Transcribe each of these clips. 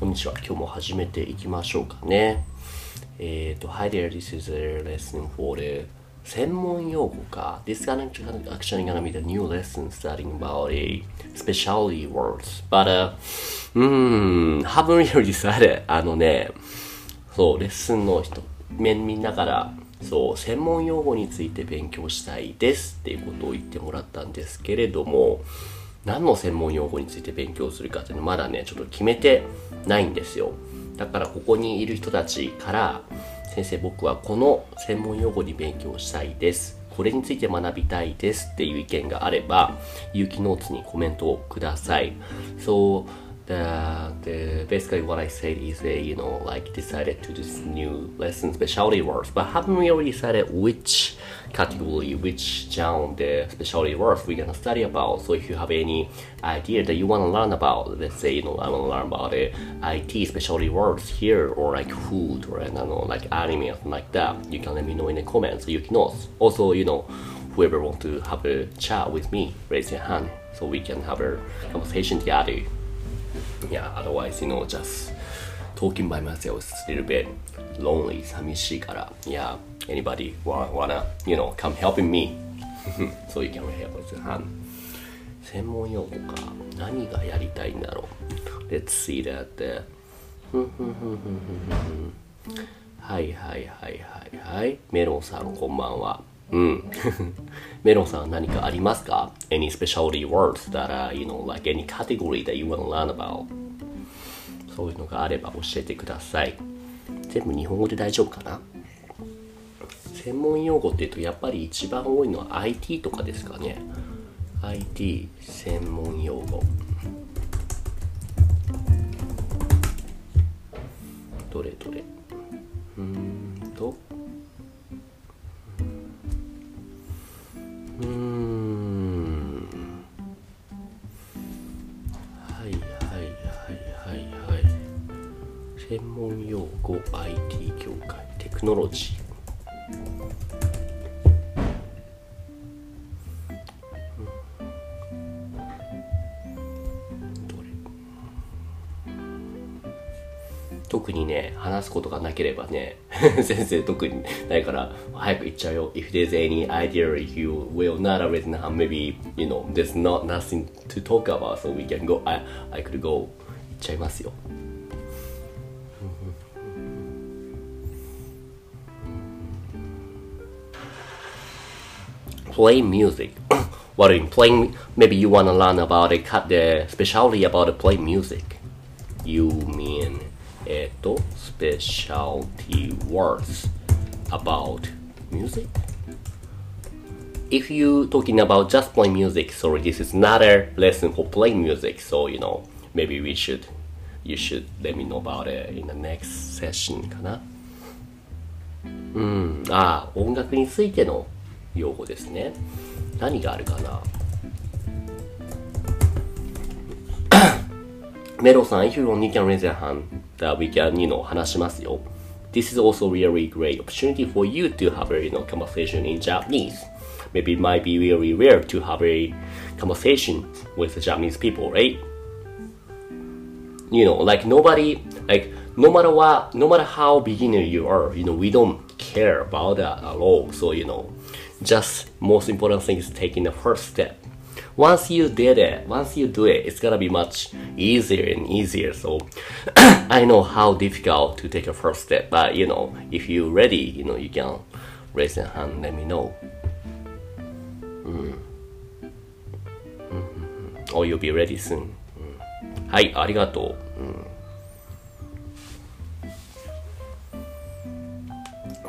こんにちは。今日も始めていきましょうかね。えっ、ー、と、Hi there, this is a lesson for the 専門用語か。This is actually gonna be the new lesson starting about a specialty words. But, uh, うーん、haven't really decided. あのね、そう、レッスンの人、みんなから、そう、専門用語について勉強したいですっていうことを言ってもらったんですけれども、何の専門用語について勉強するかっていうのまだね、ちょっと決めてないんですよ。だからここにいる人たちから、先生僕はこの専門用語に勉強したいです。これについて学びたいですっていう意見があれば、有機ノーツにコメントをください。So, the, the basically what I said is a you know like decided to this new lesson specialty words. But haven't we already decided which category which genre the specialty words we're gonna study about? So if you have any idea that you want to learn about let's say you know I want to learn about uh, IT specialty words here or like food or I don't know like anime or something like that you can let me know in the comments. You can also you know whoever want to have a chat with me raise your hand so we can have a conversation together yeah, otherwise, you know, just talking by myself is a little bit lonely, 寂しいから。Yeah, anybody wanna, you know, come helping me? so you can help with hand. 専門用語か。何がやりたいんだろう。Let's see that. はいはいはいはいはい。メロンさんこんばんは。うん。メロンさん何かありますか ?Any specialty words that are, you know, like any category that you want to learn about? そういうのがあれば教えてください。全部日本語で大丈夫かな専門用語っていうとやっぱり一番多いのは IT とかですかね。IT 専門用語。語 IT 業界テクノロジー特にね、話すことがなければね、先生特にないから、早く言っちゃうよ。If there's any idea you will not already know, maybe, you know, there's not nothing to talk about, so we can go, I, I could go. 言っちゃいますよ。play music. what are you playing? Maybe you want to learn about it, cut the specialty about the play music. You mean えっ、と、specialty words about music. If you talking about just playing music, sorry, this is not a lesson for playing music. So you know, maybe we should, you should let me know about it in the next session かな。うん、ああ、音楽についての 用語ですね。何があるかな。メロさん、if you want, you can raise your hand that we can, you know, 話しますよ。This is also really great opportunity for you to have a, you know, conversation in Japanese. Maybe it might be really rare to have a conversation with the Japanese people, right? You know, like nobody, like no matter what, no matter how beginner you are, you know, we don't care about that at all. So, you know, just most important thing is taking the first step once you did it, once you do it, it's gonna be much easier and easier. So I know how difficult to take a first step, but you know, if you're ready, you know, you can raise your hand, let me know. Mm. Mm-hmm. Or you'll be ready soon. はい、ありがとう。うん、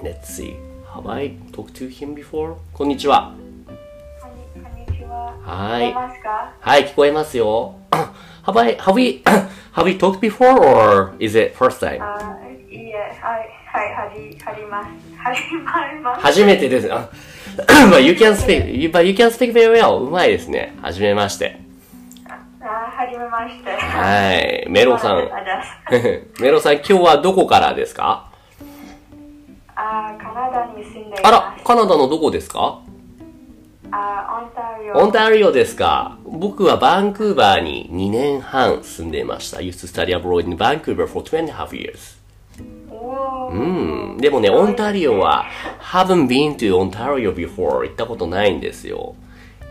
Let's see. Have I talked to him before? こんにちは。はい。はい、聞こえますよ。have I, have we, have we talked before or is it first time? あいいえ、はい、はい、はじ、はじます。始まります。初めてです。あ but you can speak, but you can speak very well. うまいですね。はじめまして。あ、はじめまして。はい。メロさん。メロさん、今日はどこからですかあ、カナダに住んでいます。あら、カナダのどこですか？あ、オンタリオオ。オンタリオですか僕はバンクーバーに2年半住んでいました。used to study abroad in Vancouver for two and a half years. うん。でもね、オンタリオは、haven't been to Ontario before 行ったことないんですよ。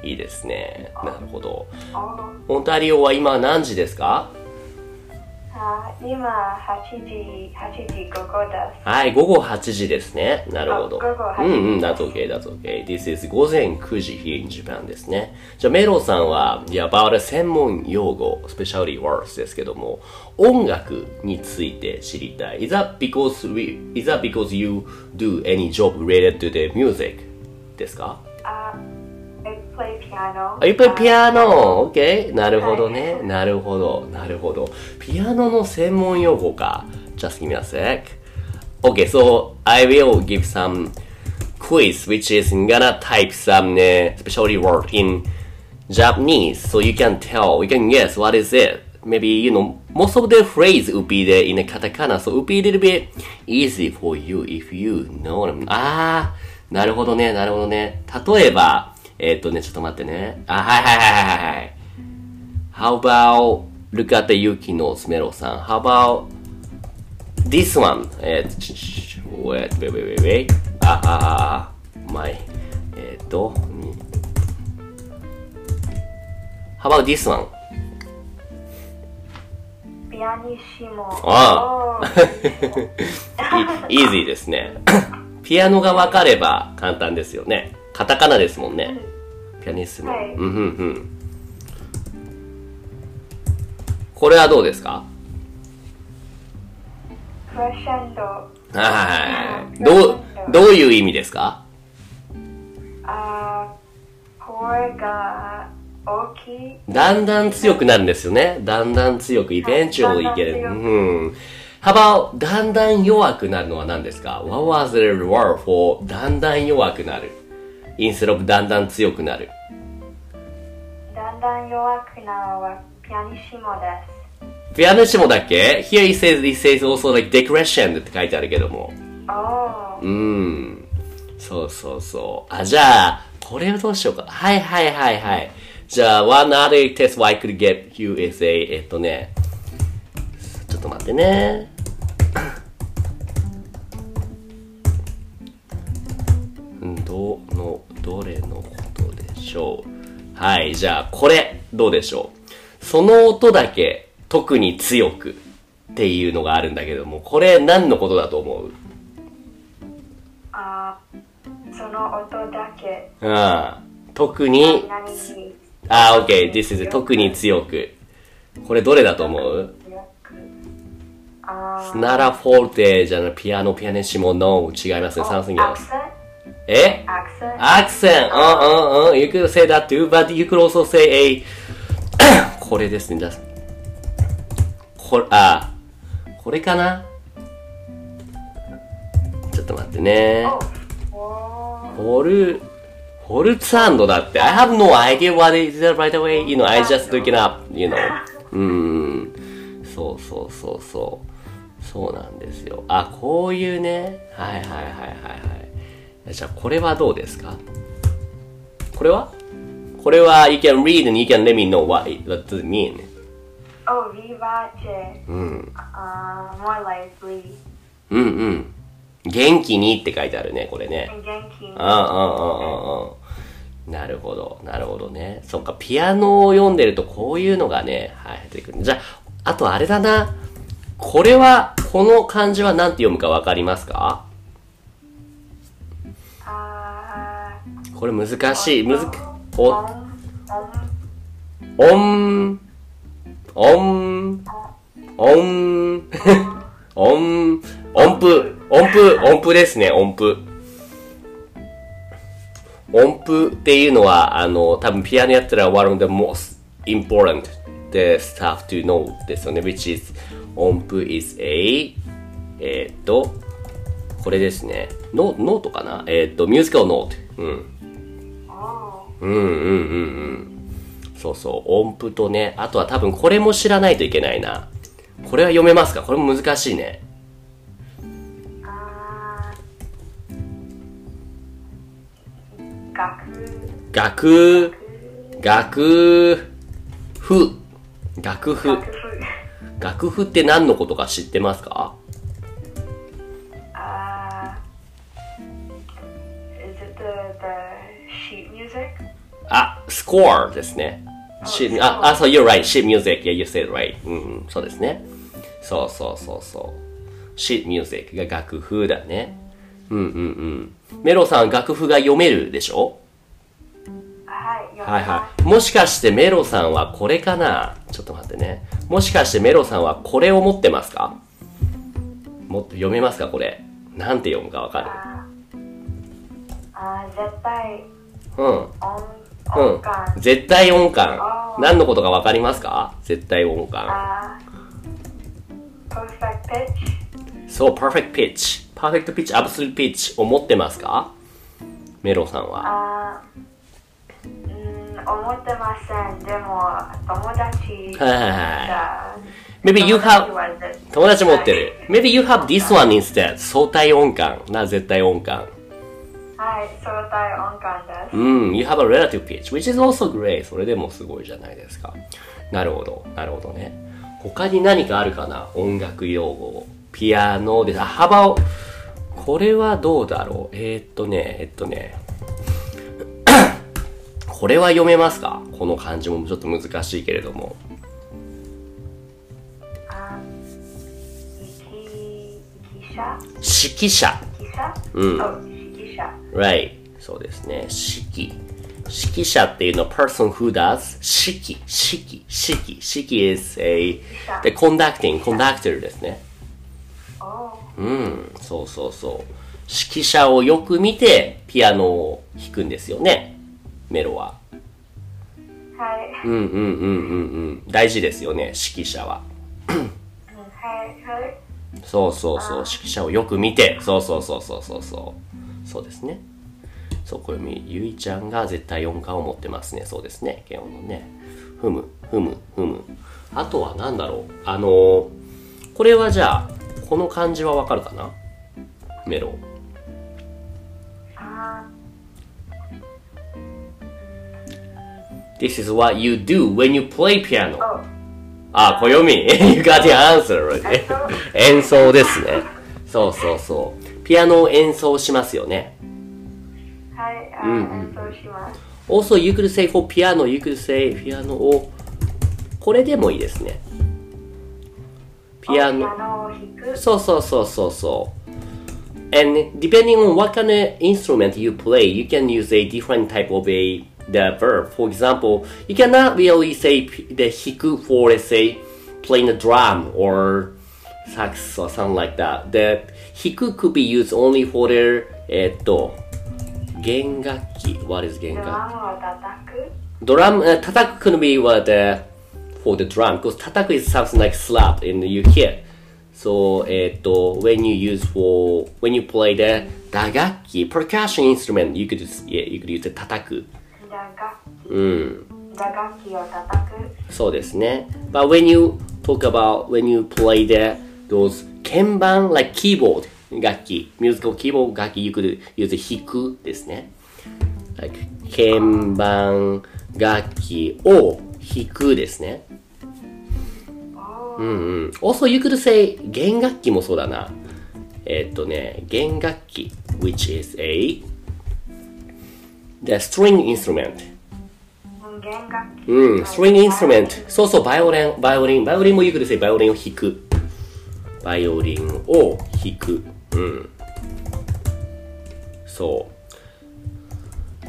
いいですね。なるほど。おオンタリオは今何時ですか？あ今8時、8時午後です。はい、午後8時ですね。なるほど。あ午後8時うんうん、that's okay, that's okay. This is 午前9時 here in Japan ですね。じゃあ、メロさんは、いや、about 専門用語、specialty words ですけども、音楽について知りたい。Is that because, we, is that because you do any job related to the music? ですかあ play piano. あ、いっぱいピアノ ?OK? なるほどね。なるほど。なるほど。ピアノの専門用語か。Just give me a sec. Okay, so I will give some quiz which is gonna type some uh, specialty word in Japanese so you can tell, you can guess what is it. Maybe, you know, most of the phrase would be there in a katakana, so it would be a little bit easy for you if you know them. あー、なるほどね、なるほどね。例えば、えーっとね、ちょっと待ってね。あ、はいはいはいはいはい。How about, look at the Yuki no Smero さん。How about this one? えーと、ちょちょ wait, wait, wait, wait, あ、あ、あ、my, えーっと、How about this one? ピアニッシモ。あおーいイージーですね。ピアノが分かれば簡単ですよね。カタカナですもんね。ピアニッスモ。はいうんうんうん。これはどうですか？はい。どう、どういう意味ですか？あ声が大きい。だんだん強くなるんですよね。だんだん強く、eventually いける。だんだん強くうん。How about だんだん弱くなるのは何ですか ?What was the word for だんだん弱くなる ?instead of だんだん強くなる。だんだん弱くなるのはピアニッシモです。ピアノシモだっけ ?Here it says, it says also like decrescent って書いてあるけども。おーうーん。そうそうそう。あ、じゃあ、これをどうしようか。はいはいはいはい。じゃあ、one other test I could get you is a, えっとね、ちょっと待ってね。どれのことでしょう？はい、じゃあ、これ、どうでしょう？その音だけ、特に強くっていうのがあるんだけども、これ何のことだと思う？あその音だけ。うん。特に、何にあ、OK。This is 特に強く。これどれだと思う？スナラフォルテじゃない、ピアノ、ピアネシモ、No。違いますね。センえアクセンアクセン。うんうんうん。You could say that too, but you could also say a これですね。これ、あ、これかなちょっと待ってね。おーフォル、フォルツァンドだって。I have no idea what is that right away. You know, I just looking up, you know. うーん。そうそうそうそう。そうなんですよ。あ、こういうね。はいはいはいはいはい。じゃあ、これはどうですか？これは？これは、you can read and you can let me know what it, what does it mean. お、ビバチェ。うん。あー、more lively。うんうん。元気にって書いてあるね、これね。元気に。うんうんうんうんうん。なるほど、なるほどね。そっか、ピアノを読んでるとこういうのがね、はい、出てくる。じゃあ、あとあれだな。これは、この漢字は何て読むかわかりますか？これ難しい。むずー、お、オン、オン、音、音、音、音、音符、音符、音符ですね、音符。音符っていうのは、あの、多分ピアノやったら one of the most important the stuff to know ですよね、which is 音符 is a えーっと、これですね。ノノートかな？えーっと、ミュージカルノート。うん。うんうんうんうん。そうそう、音符とね、あとは多分これも知らないといけないな。これは読めますか？これも難しいね。楽。楽譜。楽譜。楽譜って何のことか知ってますか？あ、スコアですね。しあ、あ、そう、you're right. sheet music. Yeah, you said right. うん、うんそうですね。そうそうそうそう。sheet music が楽譜だね。うんうんうん。メロさん、楽譜が読めるでしょ？はい、はいはい。もしかしてメロさんはこれかな？ちょっと待ってね。もしかしてメロさんはこれを持ってますか？もっと読めますかこれ？なんて読むかわかる？ああー絶対うん。音感絶対音感何のことか分かりますか？絶対音感そう、パーフェクトピッチ。パーフェクトピッチ、アブスルピッチ、思ってますか？メロさんは。あうん、思ってません。でも、友達はいはいはい you 友達持ってる。Maybe you have this one instead. 相対音感。な、絶対音感。はい相対音感ですうん、you have a relative pitch, which is also great. それでもすごいじゃないですか。なるほど、なるほどね。他に何かあるかな？音楽用語。ピアノです。あ、幅を、これはどうだろう？えー、っとね、えっとね。これは読めますか？この漢字もちょっと難しいけれども。指揮者？指揮者。うん Right. そうですね。指揮。指揮者っていうのは person who does 指揮、指揮、指揮。指揮 is a the conducting, conductor ですね。おうん、そうそうそう。指揮者をよく見てピアノを弾くんですよね。メロは。はいうんうんうんうんうん。大事ですよね、指揮者は。うんはいはいそうそうそう、指揮者をよく見て、そうそうそうそうそうそう。そうですね。そう、これみ、ゆいちゃんが絶対音感を持ってますね。そうですね、ケオのね。ふむ、ふむ、ふむ。あとは何だろう。あのーこれはじゃあ、この漢字はわかるかな？メロ。あ This is what you do when you play piano. あ、暦 You got the answer already. 演奏ですね。そうそうそう。ピアノを演奏しますよね。はいあー演奏します Also, you could say for piano, you could say ピアノを、これでもいいですね。ピアノそうそうそうそうそう。And depending on what kind of instrument you play, you can use a different type of a the verb. For example, you cannot really say the hiku for let's say playing the drum or sax or something like that. The hiku could be used only for the eto. Eh, gengaki. What is gengaki? Drum uh, tataku eh, could be what uh, for the drum because tataku is something like slap in the UK. So eh, eto when you use for when you play the dagaki percussion instrument, you could yeah, you could use the tataku. うん、打楽器を叩くそうですね。But when you talk about, when you play the, those 鍵盤 like keyboard 楽器、musical keyboard 楽器、you could use 弾くですね。like 鍵盤楽器を弾くですね。うんうん。also you could say 弦楽器もそうだな。えっとね、弦楽器 which is a the string instrument うん弦楽器うん、string instrument そうそう、バイオリン、バイオリン、バイオリンも you could say バイオリンを弾く。バイオリンを弾く。うん。そう。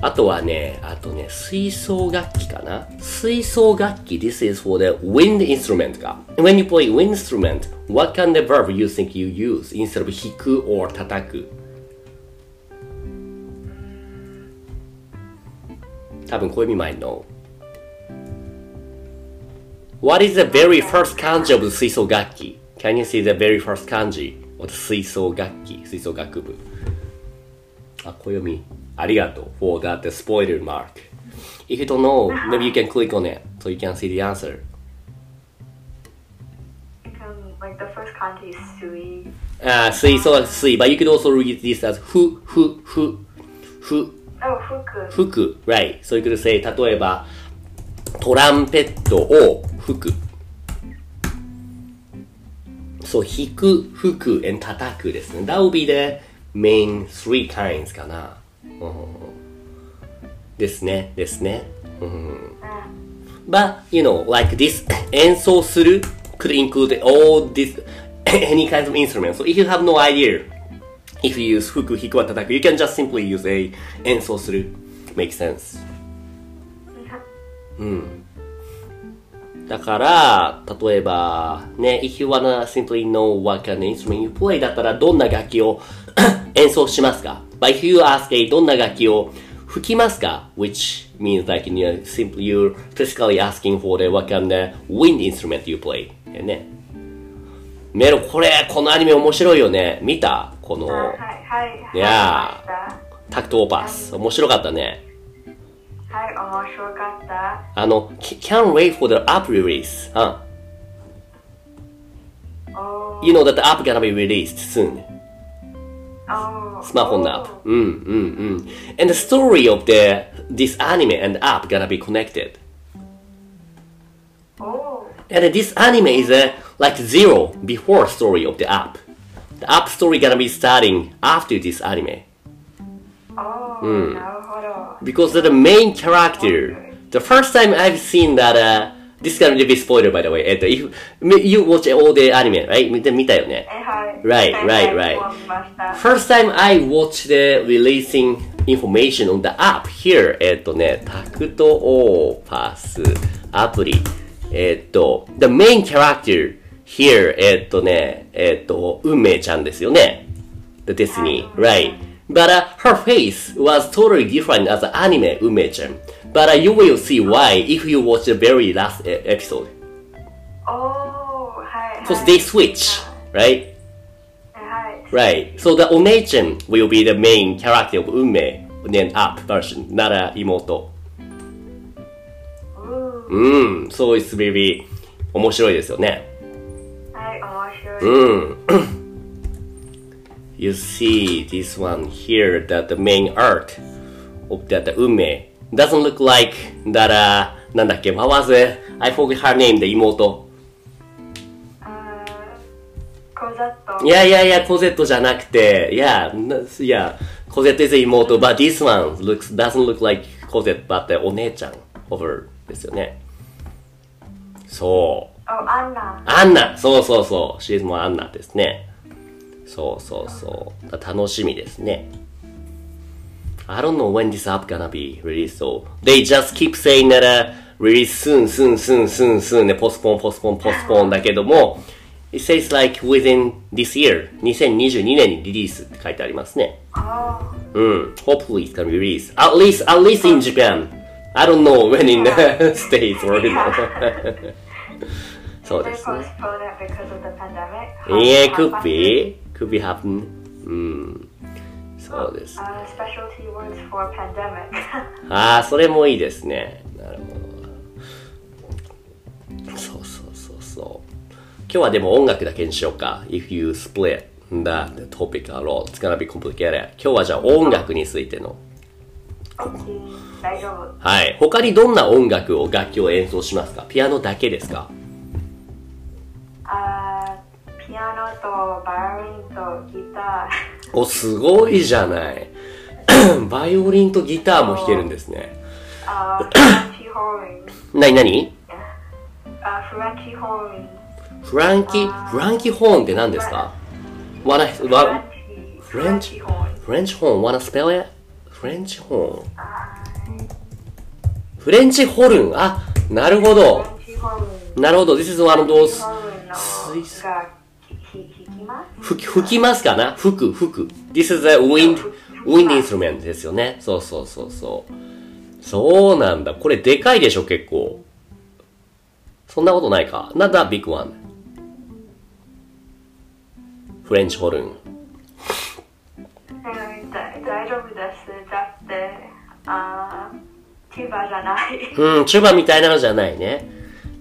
あとはね、あとね、吹奏楽器かな吹奏楽器、this is for the wind instrument が。When you play wind instrument, what kind of verb you think you use instead of 弾く or 叩く多分、小指 might know. What is the very first kanji of 吹奏楽器 Can you see the very first kanji of 吹奏楽器吹奏楽部あ、小読み。ありがとう for that spoiler mark. If you don't know, maybe you can click on it so you can see the answer. Um, like the first kanji is sui あ、吹奏楽吹 but you could also read this as ふ、ふ、ふ、ふ、お服服 right. So you could say 例えば トランペットを吹く。そう、弾く、吹く、and 叩くですね。That will be the main three kinds かな。うんですね、ですね。うん、But, you know, like this 演奏する could include all this, any kinds of instruments. So if you have no idea, if you use 吹く、弾くは叩く、you can just simply use a 演奏する。Makes sense. だから、例えば、ね、if you wanna simply know what kind of instrument you play だったらどんな楽器を演奏しますか ?But if you ask a どんな楽器を吹きますか ?which means like you know, simply you're physically asking for the what kind of wind instrument you play ね。メロ、これ、このアニメ面白いよね。見たこの、はいはい。いや見ましたタクトオーパス。面白かったね。はい、面白かった。あの、can't wait for the app release. Oh. You know that the app gonna be released soon. Oh. Smartphone app. Oh. Mm, mm, mm. And the story of the this anime and app gonna be connected. And this anime is uh, like zero before story of the app. The app story gonna be starting after this anime. おーなるほど。Because the main character, the first time I've seen that, uh, this is gonna be spoiler by the way. えっと、if you watch all the anime, right? 見たよね。え、はい。Right, はい right, はい right. First time I watched the releasing information on the app here, えっとね、タクトオーパスアプリ。えっと、the main character here, えっとね、えっと、運命ちゃんですよね。The Destiny, right. But uh, her face was totally different as an anime 運命ちゃん。But uh, you will see why if you watch the very last e- episode. おーはい。 Because they switch, right? はい。 Right. So the Onechan will be the main character of Unmei, then up version, not a 妹。うーうん。So it's very 面白いですよね。はい、面白い。うん。 You see this one here that the main art of that Unmei doesn't look like that, uh, なんだっけ、what was it? I forget her name, the 妹。あーコザット。いやいやいや、コゼットじゃなくて、いや、ないや、コゼット is 妹、but this one looks, doesn't look like コゼット、but お姉ちゃん over ですよね。そう。お、アンナ。アンナそうそうそう。シーズンもアンナですね。そうそうそう。楽しみですね。I don't know when this app gonna be released, so they just keep saying that、uh, release soon, soon, soon, soon, soon で postpone, postpone, postpone だけども、it says like within this year, 2022年にリリースって書いてありますね。あうん。Hopefully it's gonna be released. At least, at least in Japan. I don't know when in the States or you know. そうですね。The. Yeah, could be. could be happening. そうです、ああ、それもいいですね。なるほど。そうそうそうそう。今日はでも音楽だけにしようか。If you split the topic a lot, it's gonna be complicated. 今日はじゃ音楽についての。はい。他にどんな音楽を楽器を演奏しますか？ピアノだけですか、ピアノとバイオリンとギタお、すごいじゃない。バイオリンとギターも弾けるんですね。ー、あーフランチホーリン、なになにあーフランチホーリン、フランキ、フランキホーンって何ですか？フラ wa- ンチ、フ French? ランチホーリン。French horn, wanna spell it? French horn. フレンチホルン。あ、なるほフど。なるほど。This is one of those. 吹き、吹きますかな？吹く、吹く。This is a wind, wind instrument ですよね。そうそうそうそう。そうなんだ。これでかいでしょ、結構。そんなことないか。Not that big one. フレンチホルン。うん大大丈夫です。だって、チューバじゃない。うん、チューバみたいなのじゃないね。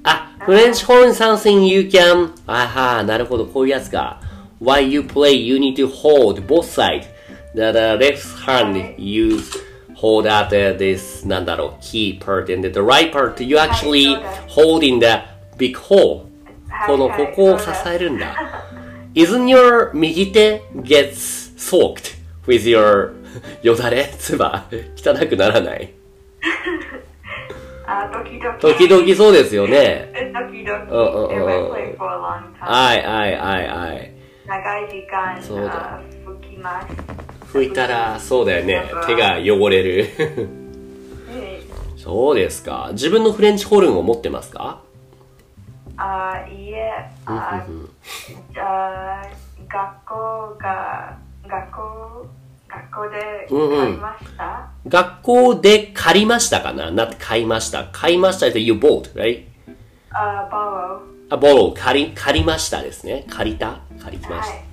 あ、フレンチホルン something you can. あはなるほど、こういうやつか。While you play, you need to hold both sides. The, the left hand use hold out this, なんだろう、key part and the right part, you actually はい holding the big hole. はいこの、はいここを支えるんだ。Isn't your 右手 gets soaked with your よだれつば汚くならないあ、時々。時々そうですよね。時々。うんうんうん.はいはいはいはい。長い時間そうだあ吹きます。拭いたら、そうだよね手が汚れる。え そうですか。自分のフレンチホルンを持ってますか？あ、いえ、あ、あ学校が、学校、学校でうんうん買いました、学校で借りましたかな？なって買いました。買いましたって you bought, right? あ、バロあ、borrow 借り、借りましたですね。借りた？借りー。ましはい。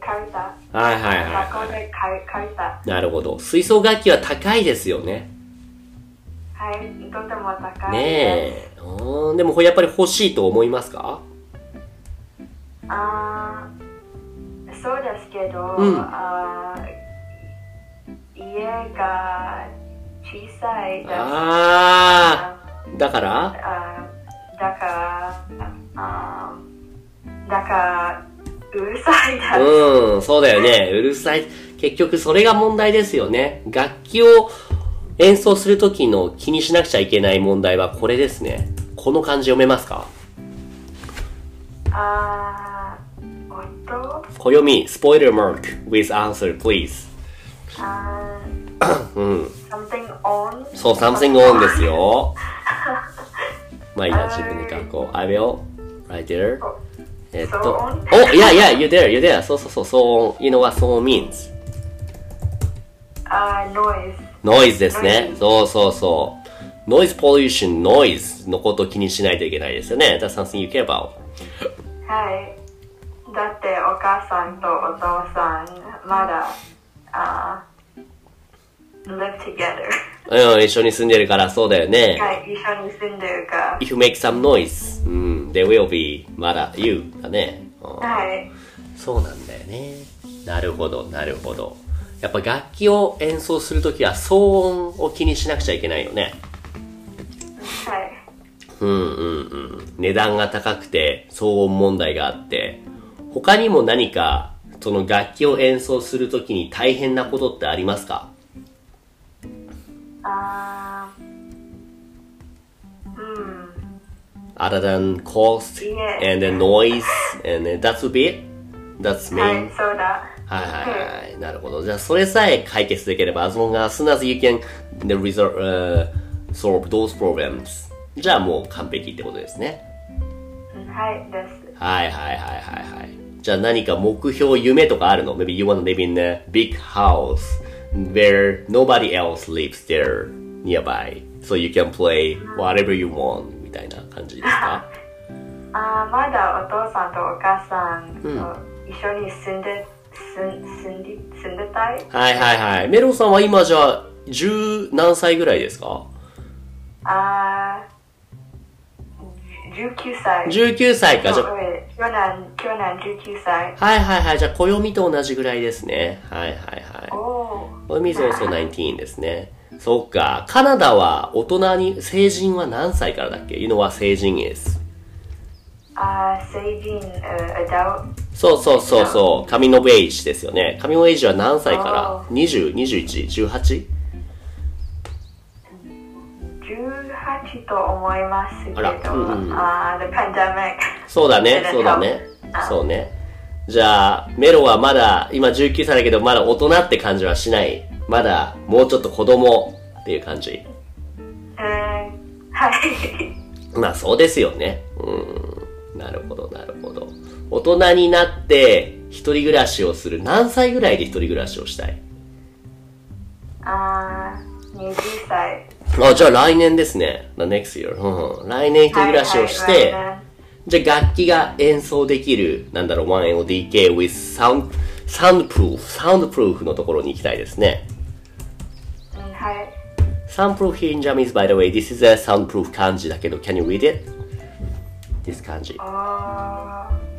借りた。た。はいはいはい学校はで借り借りた。い。なるほど。吹奏楽器は高いですよね。はい、とても高いねです。え。うんでもやっぱり欲しいと思いますか？あーそうですけど、うんあー家が小さいです。あー。だから？あーだから、あーだから、うるさいです。うん、そうだよね。うるさい。結局それが問題ですよね。楽器を演奏するときの気にしなくちゃいけない問題はこれですね。この漢字読めますか？あー音？暦、spoiler mark with answer please. あ うん。ー something on? そう、something on ですよ。まあいいや、自分で書こう。I will, right there. えっと、お、いやいや、you there, そうそうそう、そう、you know what, ノイズですね。そうそうそう。ノイズポリューション、ノイズのこと気にしないといけないですよね。はい。だってお母さんとお父さん、まだ、uh, live together. うん、一緒に住んでるからそうだよね。一緒に住んでるか。If make some noise. They will be mad at you だね。はい。そうなんだよね。なるほど、なるほど。やっぱ楽器を演奏するときは騒音を気にしなくちゃいけないよね。はい。うんうんうん。値段が高くて騒音問題があって、他にも何かその楽器を演奏するときに大変なことってありますか？?other than cost and the noise and then that's it? That's は main? い、そうだ。はいはいはい。なるほど。じゃあ、それさえ解決できれば、as long as soon as you can the resol- uh, solve those problems. じゃあもう完璧ってことですね。うんはい、です。はいはいはいはいはい。じゃあ何か目標、夢とかあるの ?Maybe you want to live in a big house where nobody else lives there nearby. So you can play whatever you want みたいな感じですか？あーまだお父さんとお母さんと一緒に住んで、住ん住んで住んでたい？はいはいはい。メロンさんは今じゃあ10何歳ぐらいですか？あー19歳。?19 歳か。じゃ去年、去年19歳。はいはいはい。じゃあ、暦と同じぐらいですね。はいはいはい。おー。暦 is also 19ですね。そっか。カナダは大人に、成人は何歳からだっけ ?You know what 成人 is? あー成人、uh, adult? そうそうそうそう。神のベイジですよね。神のベイジは何歳から？あ ?20、21、18? 18と思いますけど、あらうんうんあー the pandemic。そうだね そうだね。そうね。じゃあ、メロはまだ、今19歳だけど、まだ大人って感じはしない？まだ、もうちょっと子供っていう感じ。えー、はい。まあそうですよね。うん。なるほど、なるほど。大人になって、一人暮らしをする。何歳ぐらいで一人暮らしをしたい？あー20歳。あ、じゃあ来年ですね。The next year. うん。来年一人暮らしをして、はいはいじゃあ楽器が演奏できる、なんだろう、1LDK with sound, soundproof, soundproof のところに行きたいですね。Soundproof here in Japanese, by the way, this is a soundproof 漢字だけど、can you read it? This 漢字。あー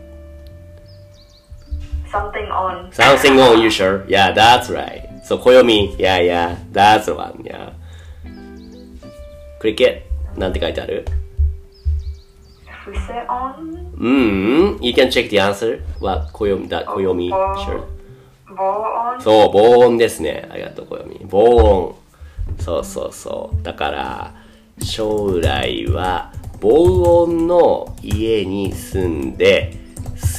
something on. Something on you sure? Yeah, that's right. そう、暦。Yeah, yeah. That's the one, yeah. Cricket. なんて書いてある伏せ音うんうん。You can check the answer. What 暦だ、暦。ぼ Sure. 防音そう、防音ですね。ありがとう、暦。防音。そうそうそう。だから、将来は、防音の家に住んで、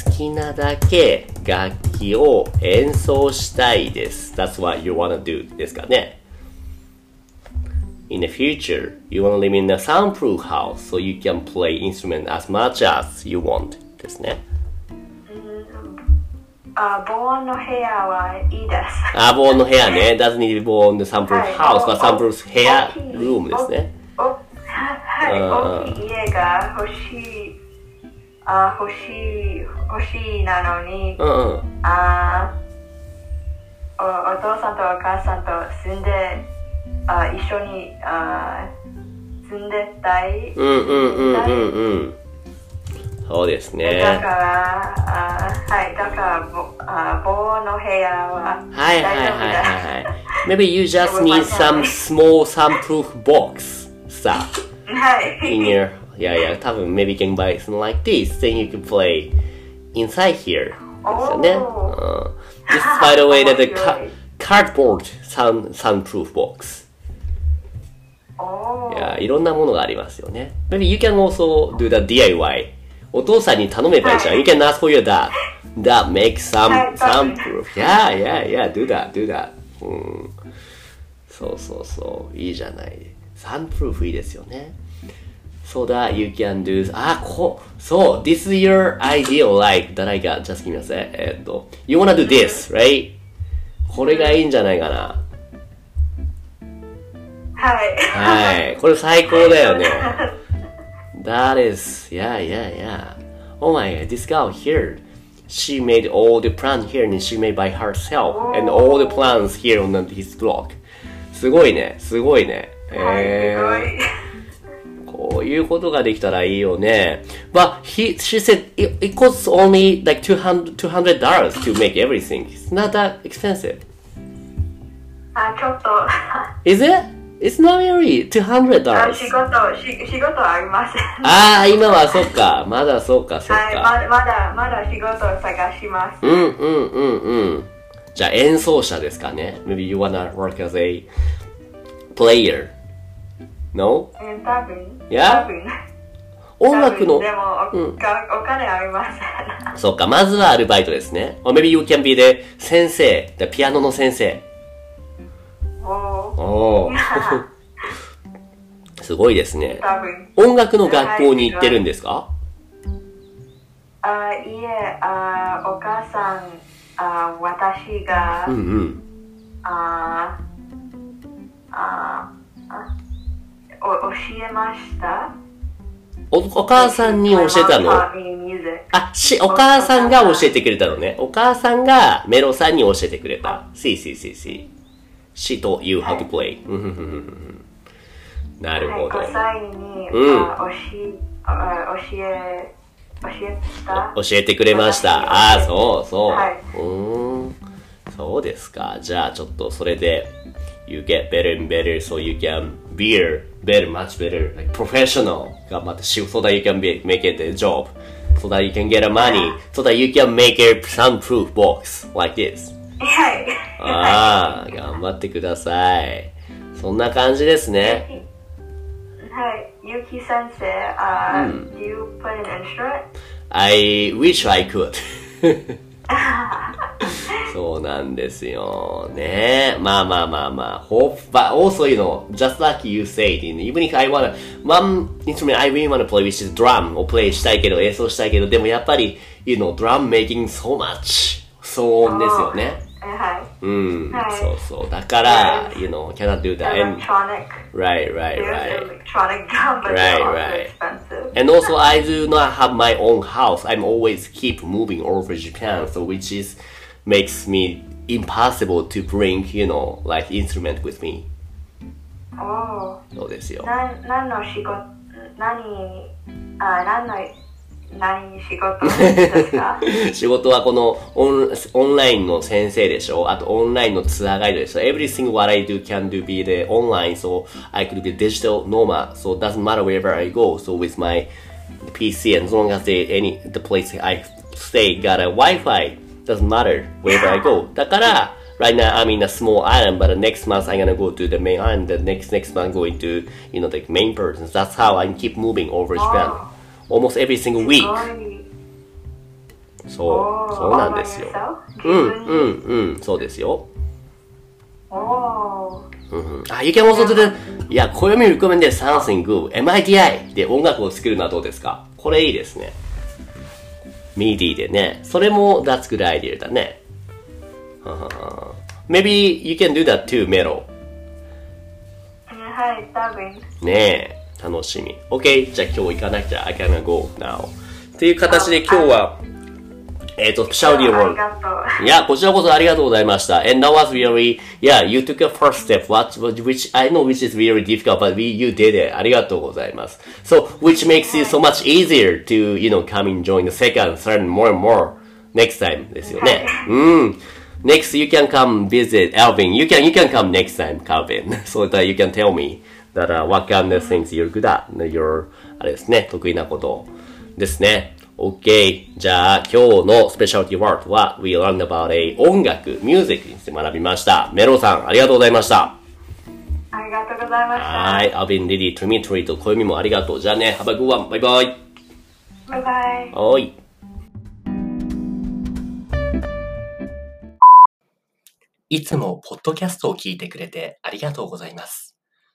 好きなだけ楽器を演奏したいです。That's what you wanna do ですかね。In the future, you wanna live in a soundproof house so you can play instrument as much as you want ですね。あ防音の部屋はいいですあ、防音の部屋ね。doesn't need 防音で soundproof はい house が soundproof 部屋大きいルームですね。はい、うん大きい家が欲しいあ欲しい欲しいなのに、うんうん。あおお父さんとお母さんと住んであ一緒にあ住んでたい、うんうんうんうんうん。そうですだね。からあはいだからぼあ防音の部屋ははいはいはい大丈夫はいはい。Maybe you just need some small soundproof box stuff in your yeah yeah 多分 maybe you can buy something like this then you can play inside here ですよね。うん。This is by the way that the ca- cardboard sound soundproof box いやいろんなものがありますよね。Maybe you can also do the DIY. お父さんに頼めばいいじゃん。You can ask for your dad. That makes some はい soundproof. Yeah, yeah, yeah. Do that, do that. うん。そうそうそう。いいじゃない。soundproof いいですよね。So that you can do, あ、こ、そう、this is your ideal life that I got. Just give me a sec. えっと、you wanna do this, right? これがいいんじゃないかな。はいはい。これ最高だよね。That is, yeah, yeah, yeah. Oh my god, this girl here, she made all the plans here and she made by herself and all the plans here on his block. すごいね、すごいね。はいえすごいー、こういうことができたらいいよね。But he, she said it, it costs only like 200 $200 to make everything. It's not that expensive. あちょっと Is it? It's not really $200. あ仕事し仕事ありまああ、今はそっか。まだそっか、そっはい、まか。だまだまだ仕事を探します。うんうんうんうん。じゃあ演奏者ですかね。Maybe you wanna work as a player. No? うん、多分。Yeah？多分。音楽のでもお,、かお金ありま。そっか、まずはアルバイトですね。Or maybe you can be the 先生。The ピアノの先生。おお。おーすごいですね。音楽の学校に行ってるんですか？あいえあ、お母さん、あ私が、うんうん。あああお教えました？おお母さんに教えたの？あ、し、お母さんが教えてくれたのね。お母さんがメロさんに教えてくれた。し、し、し、し。She taught you how to play. なるはい、ほど。5歳に、うんあ教えあ教え教えた。教えてくれました。ああ、そう、そう。はいうーん。そうですか。じゃあ、ちょっとそれで、You get better and better so you can be better, much better, like professional. 頑張って so that you can be, make it a job. So that you can get a money. So that you can make a soundproof box like this. はい。ああ、頑張ってください。そんな感じですね。はい、ゆき先生、あ、do you play an instrument? I wish I could. そうなんですよ。ねまあまあまあまあ。Hope, but also, you know, just like you said, even if I wanna, one instrument I really wanna play, which is drum を play したいけど、演奏したいけど、でもやっぱり、you know, drum making so much 騒音ですよね。えはい。うん、はいそうそう。だから、you know, cannot do that. And, Electronic. right, right, There's right. electronic drum, but Right, they're also right. expensive. And also, I do not have my own house. I'm always keep moving over Japan, so which is makes me impossible to bring, you know, like instrument with me. おーそうですよ。なん何の仕事、何、あ、何の 何仕事ですか仕事はこのオンオンラインの先生でしょあとオンラインのツアーガイドでしょ ?Everything what I do can do be the online, so I could be digital nomad, so doesn't matter wherever I go. So with my PC and as long as the, any, the place I stay got a Wi-Fi, doesn't matter wherever I go. だから、right now I'm in a small island, but next month I'm gonna go to the main island, the next next month going to, you know, the main persons. That's how I keep moving over Japan. Almost every single week. そう、そうなんですよ。うん、うん、うん、そうですよ。おおー。うんうん、あ、You can also do the, いや、暦 recommended something good. MIDI で音楽を作るのはどうですかこれいいですね。MIDI でね。それも That's good idea だね。ははは Maybe you can do that too, Mero. はい、多分。ねえ、楽しみ。OK、じゃあ今日行かなきゃ。I can go now. っていう形で今日は、えっ、と、シャウディあロりがとう。いや、こちらこそありがとうございました。And that was really, yeah, you took a first step, what, which I know which is really difficult, but we, you did it. ありがとうございます。So, which makes you so much easier to, you know, come and join the second, third, more and more next time ですよね。うん。Next, you can come visit Alvin. You can, you can come next time, Calvin. so that you can tell me that, uh, what kind of things you're good at, your, あれですね、得意なことですね。OK。じゃあ、今日のスペシャルティワードは、We learned about a 音楽、ミュージックについて学びました。メロさん、ありがとうございました。ありがとうございました。はい。アビン、リリー、トミトリーと小弓もありがとう。じゃあね、Have a good one. バイバイ。バイバイ。はーい。いつもポッドキャストを聞いてくれてありがとうございます。